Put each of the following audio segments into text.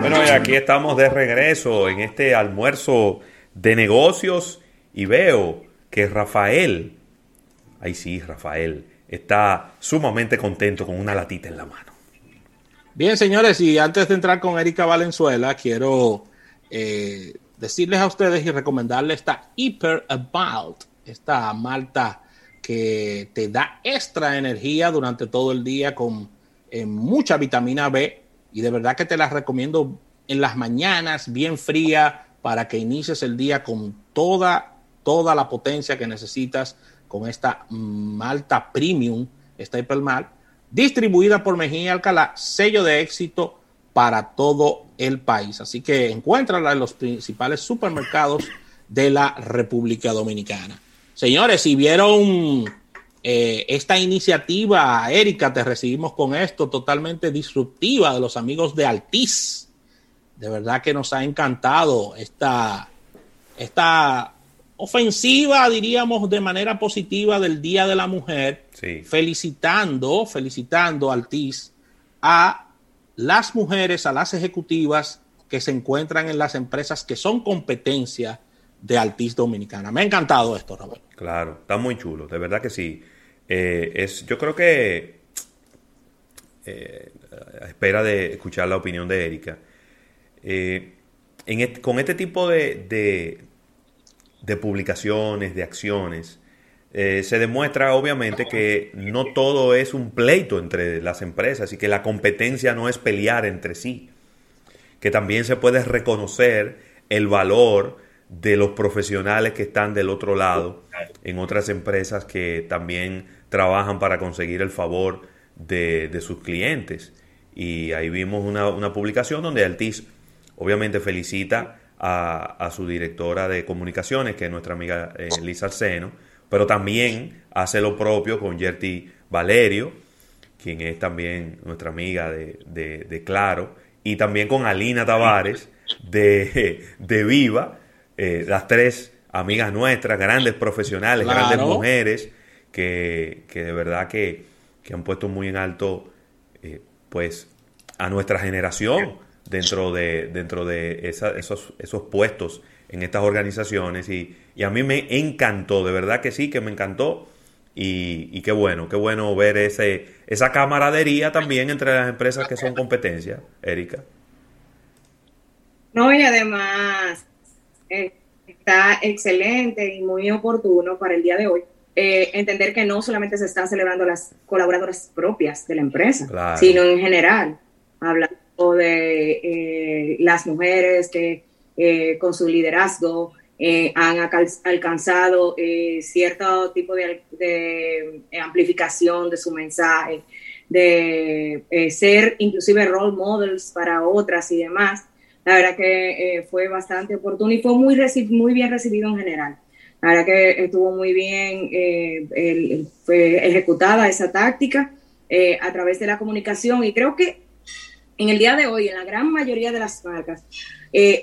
Bueno, y aquí estamos de regreso en este almuerzo de negocios y veo que Rafael, ay sí, Rafael, está sumamente contento con una latita en la mano. Bien, señores, y antes de entrar con Erika Valenzuela, quiero eh, decirles a ustedes y recomendarles esta Hyper About, esta malta que te da extra energía durante todo el día con eh, mucha vitamina B y de verdad que te la recomiendo en las mañanas, bien fría, para que inicies el día con toda, toda la potencia que necesitas con esta malta premium, esta Hypermalt, distribuida por Mejía Alcalá, sello de éxito para todo el país. Así que encuéntrala en los principales supermercados de la República Dominicana. Señores, si vieron eh, esta iniciativa, Erika, te recibimos con esto totalmente disruptiva de los amigos de Altiz. De verdad que nos ha encantado esta, esta ofensiva, diríamos, de manera positiva del Día de la Mujer, felicitando, felicitando a Altiz a las mujeres, a las ejecutivas que se encuentran en las empresas que son competencia de Altiz Dominicana. Me ha encantado esto, Roberto. Claro, está muy chulo, de verdad que sí. Eh, es, yo creo que, eh, a espera de escuchar la opinión de Erika, eh, con este tipo de, de, publicaciones, de acciones, se demuestra obviamente que no todo es un pleito entre las empresas y que la competencia no es pelear entre sí, que también se puede reconocer el valor de los profesionales que están del otro lado en otras empresas que también trabajan para conseguir el favor de, sus clientes. Y ahí vimos una, publicación donde Altiz obviamente felicita a, su directora de comunicaciones, que es nuestra amiga eh, Lisa Arseno, pero también hace lo propio con Yerti Valerio, quien es también nuestra amiga de, de, Claro, y también con Alina Tavares de, de Viva, eh, las tres amigas nuestras, grandes profesionales, grandes mujeres, que, de verdad que, han puesto muy en alto eh, pues a nuestra generación dentro de, dentro de esos, esos puestos en estas organizaciones. Y, a mí me encantó, de verdad que sí, que me encantó. Y, y qué bueno, qué bueno ver ese, esa camaradería también entre las empresas que son competencia, Erika. No, y además eh, está excelente y muy oportuno para el día de hoy. Eh, entender que no solamente se están celebrando las colaboradoras propias de la empresa, sino en general, hablando de eh, las mujeres que con su liderazgo han alcanzado cierto tipo de, de, amplificación de su mensaje, de ser inclusive role models para otras y demás la verdad que eh, fue bastante oportuno y fue muy, muy bien recibido en general. La verdad que estuvo muy bien, eh, fue ejecutada esa táctica eh, a través de la comunicación y creo que en el día de hoy, en la gran mayoría de las marcas,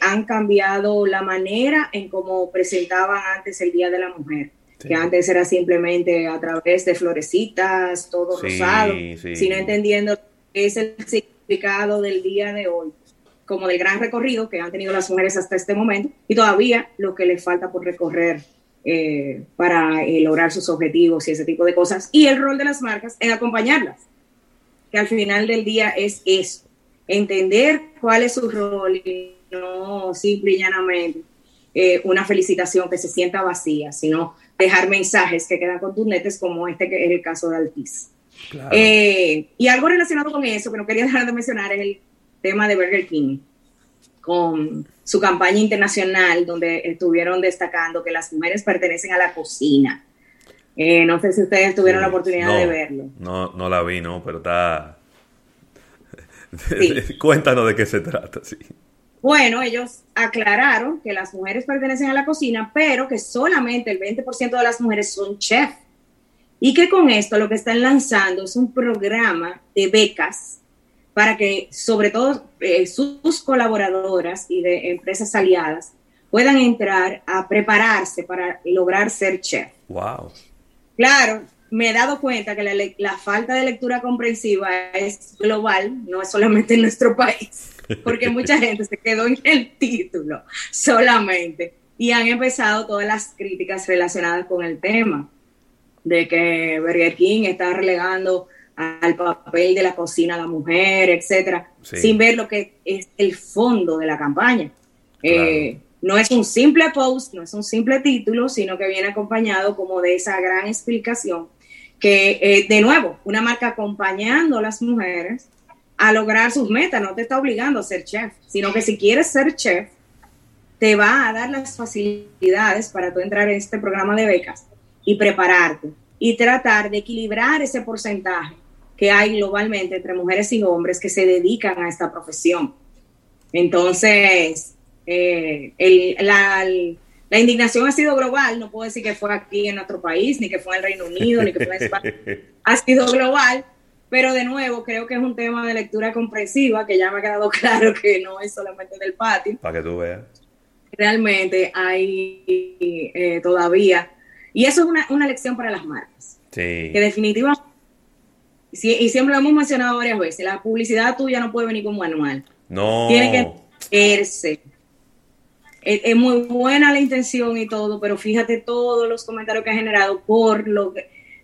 han cambiado la manera en cómo presentaban antes el Día de la Mujer. que antes era simplemente a través de florecitas, todo rosado, sino entendiendo qué es el significado del día de hoy como del gran recorrido que han tenido las mujeres hasta este momento y todavía lo que les falta por recorrer eh, para eh, lograr sus objetivos y ese tipo de cosas. Y el rol de las marcas en acompañarlas, que al final del día es eso, entender cuál es su rol y no simple y llanamente eh, una felicitación que se sienta vacía, sino dejar mensajes que quedan contundentes como este que es el caso de Altiz. y algo relacionado con eso que no quería dejar de mencionar es el tema de Burger King con su campaña internacional donde estuvieron destacando que las mujeres pertenecen a la cocina. Eh, no sé si ustedes tuvieron la oportunidad de verlo. No, no la vi, no, pero está... Cuéntanos de qué se trata, sí. Bueno, ellos aclararon que las mujeres pertenecen a la cocina, pero que solamente el 20% de las mujeres son chef. Y que con esto lo que están lanzando es un programa de becas para que sobre todo eh, sus colaboradoras y de empresas aliadas puedan entrar a prepararse para lograr ser chef. Wow. Claro, me he dado cuenta que la, falta de lectura comprensiva es global, no es solamente en nuestro país. porque mucha gente se quedó en el título solamente y han empezado todas las críticas relacionadas con el tema de que Burger King está relegando al papel de la cocina a la mujer, etcétera, sin ver lo que es el fondo de la campaña. Eh, no es un simple post, no es un simple título, sino que viene acompañado como de esa gran explicación que, eh, de nuevo, una marca acompañando a las mujeres a lograr sus metas, no te está obligando a ser chef, sino que si quieres ser chef, te va a dar las facilidades para tú entrar en este programa de becas y prepararte y tratar de equilibrar ese porcentaje que hay globalmente entre mujeres y hombres que se dedican a esta profesión. Entonces, eh, la, la, indignación ha sido global, no puedo decir que fue aquí en nuestro país, ni que fue en el Reino Unido, ni que fue en España, ha sido global, pero de nuevo creo que es un tema de lectura comprensiva que ya me ha quedado claro que no es solamente del patio. Para que tú veas. Realmente hay eh, todavía, y eso es una, una lección para las marcas, sí. que definitivamente y siempre lo hemos mencionado varias veces, la publicidad tuya no puede venir con manual. No. Tiene que verse. Es, muy buena la intención y todo, pero fíjate todos los comentarios que ha generado por lo,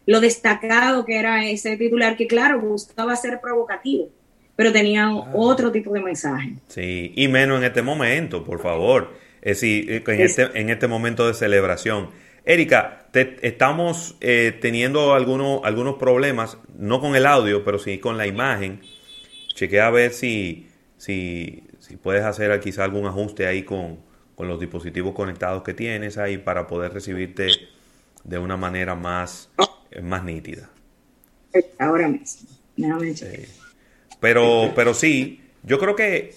lo destacado que era ese titular, que claro, buscaba ser provocativo, pero tenía otro tipo de mensaje. Sí, y menos en este momento, por favor. Es decir, en, este, en este momento de celebración Erika, te, estamos eh, teniendo algunos, algunos problemas, no con el audio, pero sí con la imagen. Chequea a ver si, si, si puedes hacer quizá algún ajuste ahí con, con, los dispositivos conectados que tienes ahí para poder recibirte de una manera más, eh, más nítida. Ahora mismo. Pero, pero sí, yo creo que,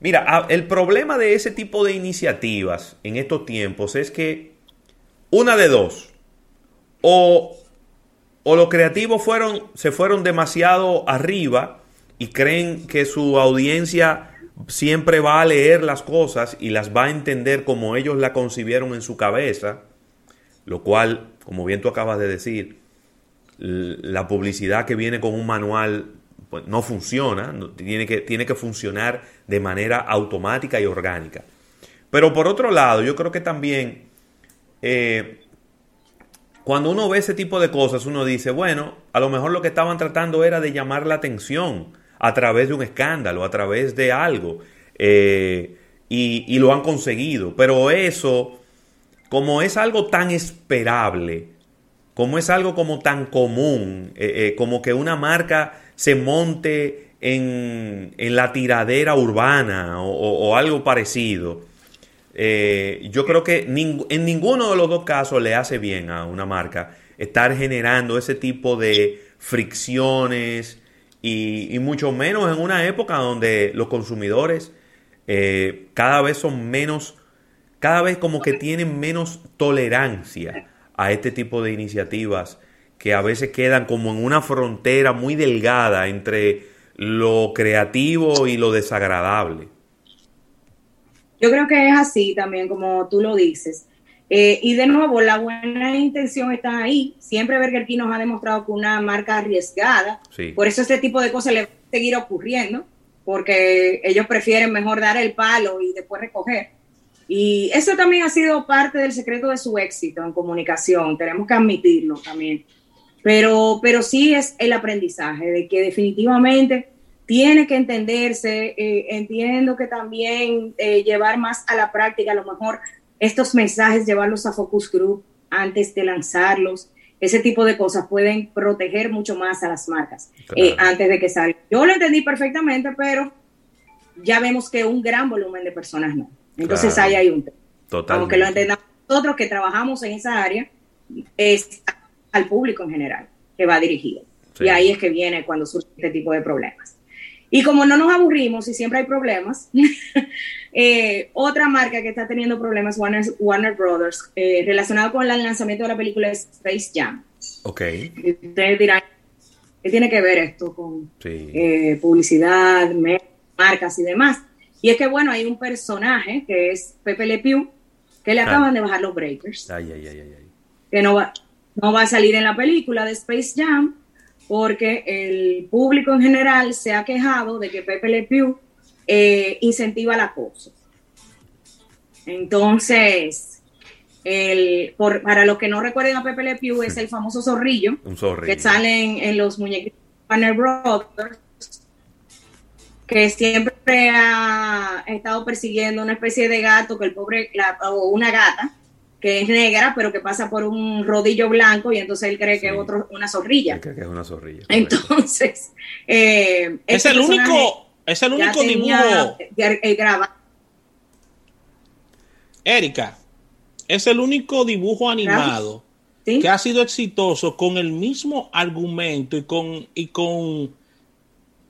mira, el problema de ese tipo de iniciativas en estos tiempos es que una de dos. O, o los creativos fueron, se fueron demasiado arriba y creen que su audiencia siempre va a leer las cosas y las va a entender como ellos la concibieron en su cabeza, lo cual, como bien tú acabas de decir, la publicidad que viene con un manual pues, no funciona, tiene, que, tiene que funcionar de manera automática y orgánica. Pero por otro lado, yo creo que también eh, cuando uno ve ese tipo de cosas, uno dice, bueno, a lo mejor lo que estaban tratando era de llamar la atención a través de un escándalo, a través de algo, eh, y, lo han conseguido. Pero eso, como es algo tan esperable, como es algo como tan común, eh, como que una marca se monte en, la tiradera urbana o algo parecido, eh, yo creo que en ninguno de los dos casos le hace bien a una marca estar generando ese tipo de fricciones y, mucho menos en una época donde los consumidores eh, cada vez son menos, cada vez como que tienen menos tolerancia a este tipo de iniciativas que a veces quedan como en una frontera muy delgada entre lo creativo y lo desagradable. Yo creo que es así también, como tú lo dices. Eh, y de nuevo, la buena intención está ahí. Siempre Burger King nos ha demostrado que una marca arriesgada. Por eso este tipo de cosas le va a seguir ocurriendo, porque ellos prefieren mejor dar el palo y después recoger. Y eso también ha sido parte del secreto de su éxito en comunicación. Tenemos que admitirlo también. Pero, pero sí es el aprendizaje de que definitivamente tiene que entenderse. Eh, entiendo que también eh, llevar más a la práctica, a lo mejor estos mensajes, llevarlos a focus group antes de lanzarlos. Ese tipo de cosas pueden proteger mucho más a las marcas eh, antes de que salgan. Yo lo entendí perfectamente, pero ya vemos que un gran volumen de personas no. Entonces ahí hay un tema. Aunque lo entendamos nosotros que trabajamos en esa área, es al público en general que va dirigido. Y ahí es que viene cuando surge este tipo de problemas. Y como no nos aburrimos y siempre hay problemas, eh, otra marca que está teniendo problemas, Warner, Warner Brothers, eh, relacionado con el lanzamiento de la película Space Jam. Ok. ustedes dirán, ¿qué tiene que ver esto con eh, publicidad, marcas y demás? Y es que, bueno, hay un personaje que es Pepe Le Pew, que le acaban de bajar los breakers. Ay, ay, ay, ay. Que no va, no va a salir en la película de Space Jam porque el público en general se ha quejado de que Pepe Le Pew eh, incentiva el acoso. Entonces, el, por, para los que no recuerden a Pepe Le Pew, es el famoso zorrillo, que salen en los muñequitos Warner Brothers, que siempre ha estado persiguiendo una especie de gato que el pobre, o una gata, que es negra, pero que pasa por un rodillo blanco y entonces él cree que es otro, una zorrilla. cree que es una zorrilla. Entonces, eh, es, el único, es el único dibujo. Erika, es el único dibujo animado que ha sido exitoso con el mismo argumento y con, y con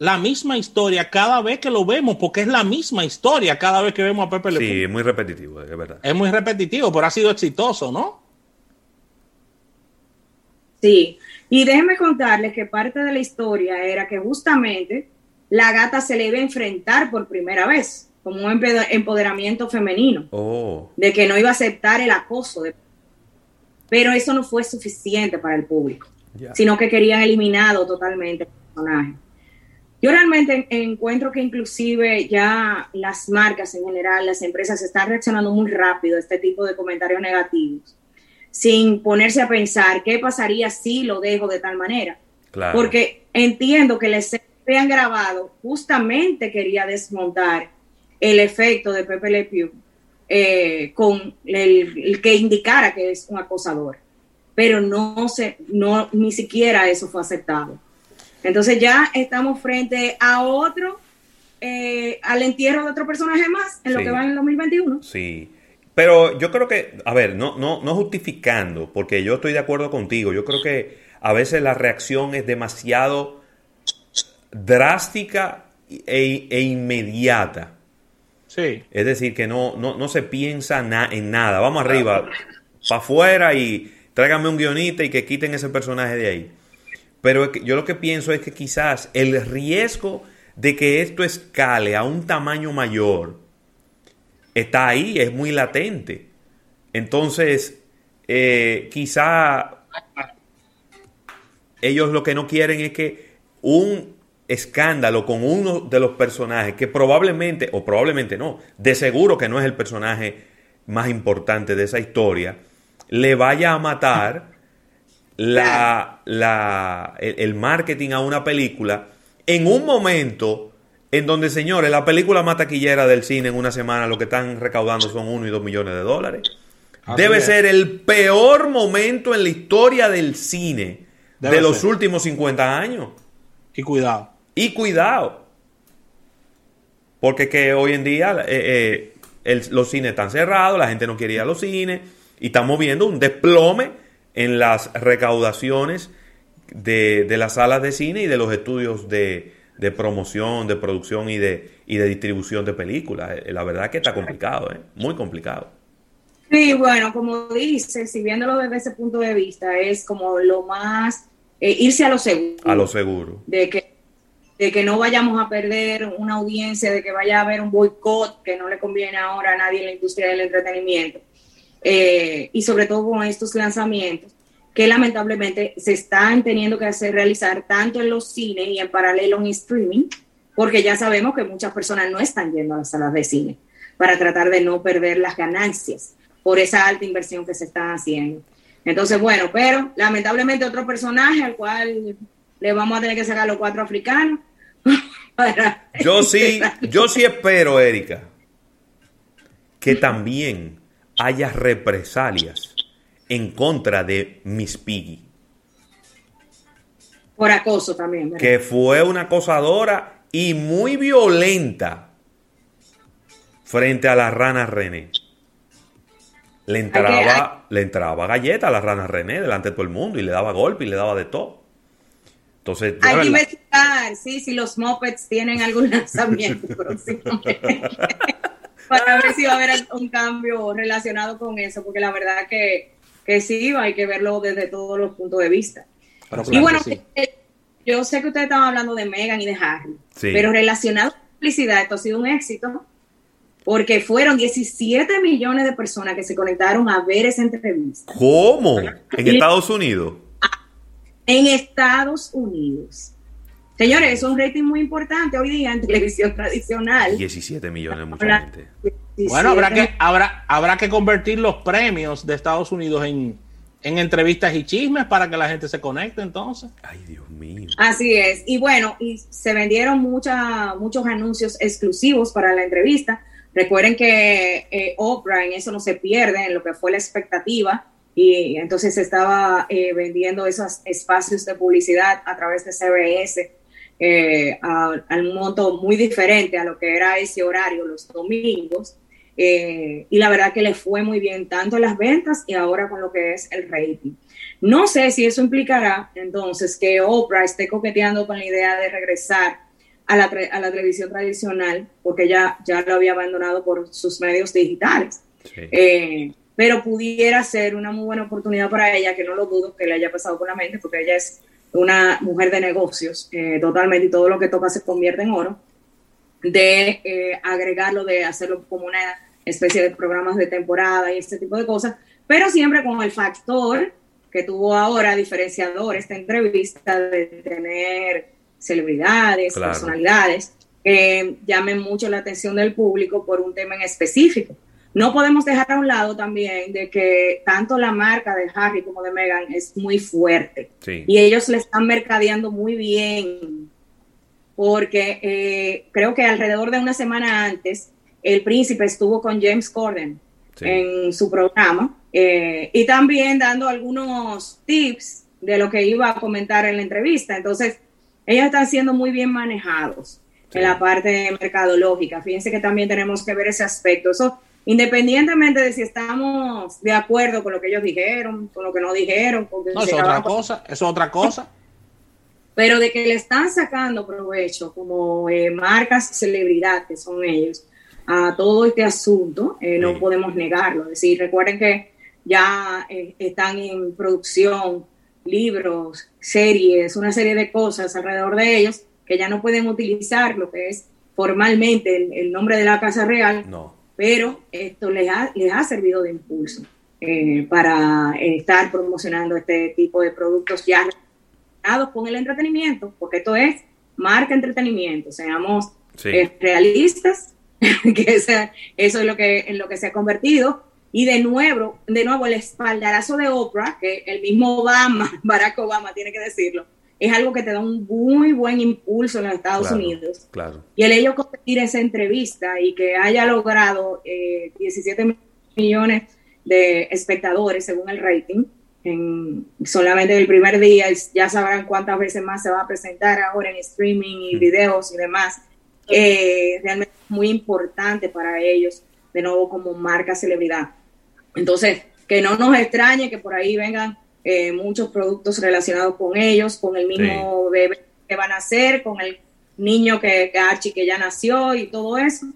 la misma historia cada vez que lo vemos, porque es la misma historia cada vez que vemos a Pepe Le Sí, es muy repetitivo, es verdad. Es muy repetitivo, pero ha sido exitoso, ¿no? Sí, y déjenme contarles que parte de la historia era que justamente la gata se le iba a enfrentar por primera vez, como un empoderamiento femenino, oh. de que no iba a aceptar el acoso de pero eso no fue suficiente para el público, sino que querían eliminado totalmente el personaje. Yo realmente encuentro que inclusive ya las marcas en general, las empresas están reaccionando muy rápido a este tipo de comentarios negativos, sin ponerse a pensar qué pasaría si lo dejo de tal manera. Porque entiendo que les han grabado justamente quería desmontar el efecto de Pepe Le Pew eh, con el, que indicara que es un acosador, pero no se, no, ni siquiera eso fue aceptado. Entonces ya estamos frente a otro, eh, al entierro de otro personaje más en lo que va en el 2021. Sí. Pero yo creo que, a ver, no, no, no justificando, porque yo estoy de acuerdo contigo, yo creo que a veces la reacción es demasiado drástica e, e inmediata. Es decir, que no, no, se piensa en nada. Vamos arriba, para afuera y tráigame un guionista y que quiten ese personaje de ahí. Pero yo lo que pienso es que quizás el riesgo de que esto escale a un tamaño mayor está ahí, es muy latente. Entonces, eh, quizá ellos lo que no quieren es que un escándalo con uno de los personajes que probablemente, o probablemente no, de seguro que no es el personaje más importante de esa historia, le vaya a matar la, la, el, marketing a una película en un momento en donde, señores, la película más taquillera del cine en una semana lo que están recaudando son uno y dos millones de dólares. Debe ser el peor momento en la historia del cine de los últimos 50 años. Y cuidado. Y cuidado. Porque que hoy en día eh, eh, los cines están cerrados, la gente no quiere ir a los cines y estamos viendo un desplome en las recaudaciones de, las salas de cine y de los estudios de, promoción, de producción y de, y de distribución de películas. Eh, la verdad que está complicado, muy complicado. Sí, bueno, como dice, si viéndolo desde ese punto de vista, es como lo más, irse a lo seguro. A lo seguro. De que de que no vayamos a perder una audiencia, de que vaya a haber un boicot que no le conviene ahora a nadie en la industria del entretenimiento. Eh, y sobre todo con estos lanzamientos que lamentablemente se están teniendo que hacer realizar tanto en los cines y en paralelo en streaming, porque ya sabemos que muchas personas no están yendo a las salas de cine para tratar de no perder las ganancias por esa alta inversión que se está haciendo. Entonces, bueno, pero lamentablemente otro personaje al cual le vamos a tener que sacar los cuatro africanos. yo sí, yo sí espero, Erika, que también haya represalias en contra de Miss Piggy. Por acoso también. Que fue una acosadora y muy violenta frente a la rana René. Le entraba, le entraba galleta a la rana René delante de todo el mundo y le daba golpe y le daba de todo. Entonces, Hay que investigar, sí, si los mopeds tienen algún lanzamiento Para ver si va a haber un cambio relacionado con eso, porque la verdad que, que sí, hay que verlo desde todos los puntos de vista. y bueno, eh, yo sé que ustedes estaban hablando de Megan y de Harry, pero relacionado con publicidad, esto ha sido un éxito porque fueron 17 millones de personas que se conectaron a ver esa entrevista. ¿Cómo? ¿En Estados Unidos? en Estados Unidos. Señores, es un rating muy importante hoy día en televisión tradicional. 17 millones, mucha gente. Bueno, habrá que, habrá, habrá que convertir los premios de Estados Unidos en, en entrevistas y chismes para que la gente se conecte entonces. Ay, Dios mío. Así es. Y bueno, y se vendieron mucha, muchos anuncios exclusivos para la entrevista. Recuerden que eh, Oprah en eso no se pierde, en lo que fue la expectativa. Y entonces se estaba eh, vendiendo esos espacios de publicidad a través de CBS eh, a, a, un monto muy diferente a lo que era ese horario los domingos. Eh, y la verdad que le fue muy bien tanto en las ventas y ahora con lo que es el rating. No sé si eso implicará entonces que Oprah esté coqueteando con la idea de regresar a la, a la televisión tradicional, porque ya, ya lo había abandonado por sus medios digitales. Sí. Eh, pero pudiera ser una muy buena oportunidad para ella, que no lo dudo que le haya pasado por la mente, porque ella es una mujer de negocios eh, totalmente y todo lo que toca se convierte en oro, de eh, agregarlo, de hacerlo como una especie de programas de temporada y este tipo de cosas, pero siempre con el factor que tuvo ahora diferenciador esta entrevista de tener celebridades, claro. personalidades, que llamen mucho la atención del público por un tema en específico. No podemos dejar a un lado también de que tanto la marca de Harry como de Meghan es muy fuerte sí. y ellos le están mercadeando muy bien porque eh, creo que alrededor de una semana antes el príncipe estuvo con James Corden sí. en su programa eh, y también dando algunos tips de lo que iba a comentar en la entrevista. Entonces, ellos están siendo muy bien manejados sí. en la parte mercadológica. Fíjense que también tenemos que ver ese aspecto. Eso, independientemente de si estamos de acuerdo con lo que ellos dijeron, con lo que no dijeron. Con no, es otra cosa, es otra cosa. Pero de que le están sacando provecho como eh, marcas celebridad que son ellos, a todo este asunto, eh, no sí. podemos negarlo. Es decir, recuerden que ya eh, están en producción libros, series, una serie de cosas alrededor de ellos que ya no pueden utilizar lo que es formalmente el, el nombre de la Casa Real, no. Pero esto les ha, les ha servido de impulso eh, para estar promocionando este tipo de productos ya relacionados con el entretenimiento, porque esto es marca entretenimiento, seamos sí. eh, realistas que esa, eso es lo que, en lo que se ha convertido. Y de nuevo, de nuevo, el espaldarazo de Oprah, que el mismo Obama, Barack Obama tiene que decirlo, es algo que te da un muy buen impulso en los Estados claro, Unidos. Claro. Y el ello competir esa entrevista y que haya logrado eh, 17 millones de espectadores según el rating, en solamente el primer día, ya sabrán cuántas veces más se va a presentar ahora en streaming y mm. videos y demás eh, realmente muy importante para ellos, de nuevo como marca celebridad. Entonces, que no nos extrañe que por ahí vengan eh, muchos productos relacionados con ellos, con el mismo sí. bebé que van a hacer, con el niño que, que Archie que ya nació y todo eso.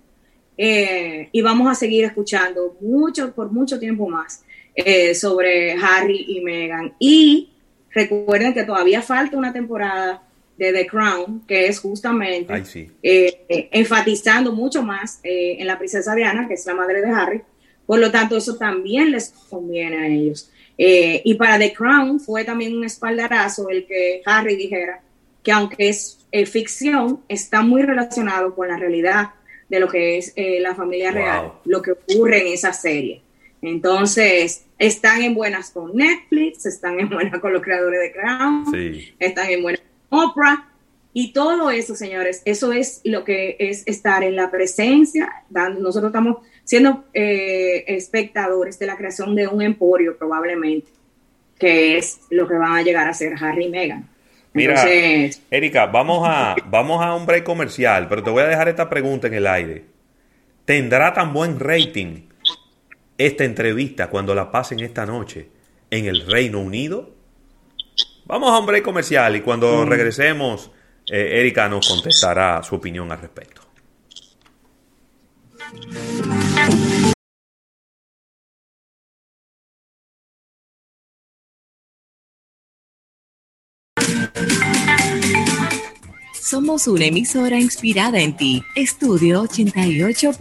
Eh, y vamos a seguir escuchando mucho, por mucho tiempo más eh, sobre Harry y Meghan. Y recuerden que todavía falta una temporada de The Crown, que es justamente Ay, sí. eh, enfatizando mucho más en la princesa Diana, que es la madre de Harry. Por lo tanto, eso también les conviene a ellos. Eh, y para The Crown fue también un espaldarazo el que Harry dijera que aunque es eh, ficción, está muy relacionado con la realidad de lo que es eh, la familia wow. real, lo que ocurre en esa serie. Entonces, están en buenas con Netflix, están en buenas con los creadores de Crown, sí. están en buenas Oprah. Y todo eso, señores, eso es lo que es estar en la presencia. Nosotros estamos siendo eh, espectadores de la creación de un emporio, probablemente, que es lo que van a llegar a ser Harry y Meghan. Mira, Entonces, Erika, vamos a, vamos a un break comercial, pero te voy a dejar esta pregunta en el aire. ¿Tendrá tan buen rating esta entrevista cuando la pasen esta noche en el Reino Unido? Vamos a un break comercial y cuando mm. regresemos, eh, Erika nos contestará su opinión al respecto. Somos una emisora inspirada en ti. Estudio 88.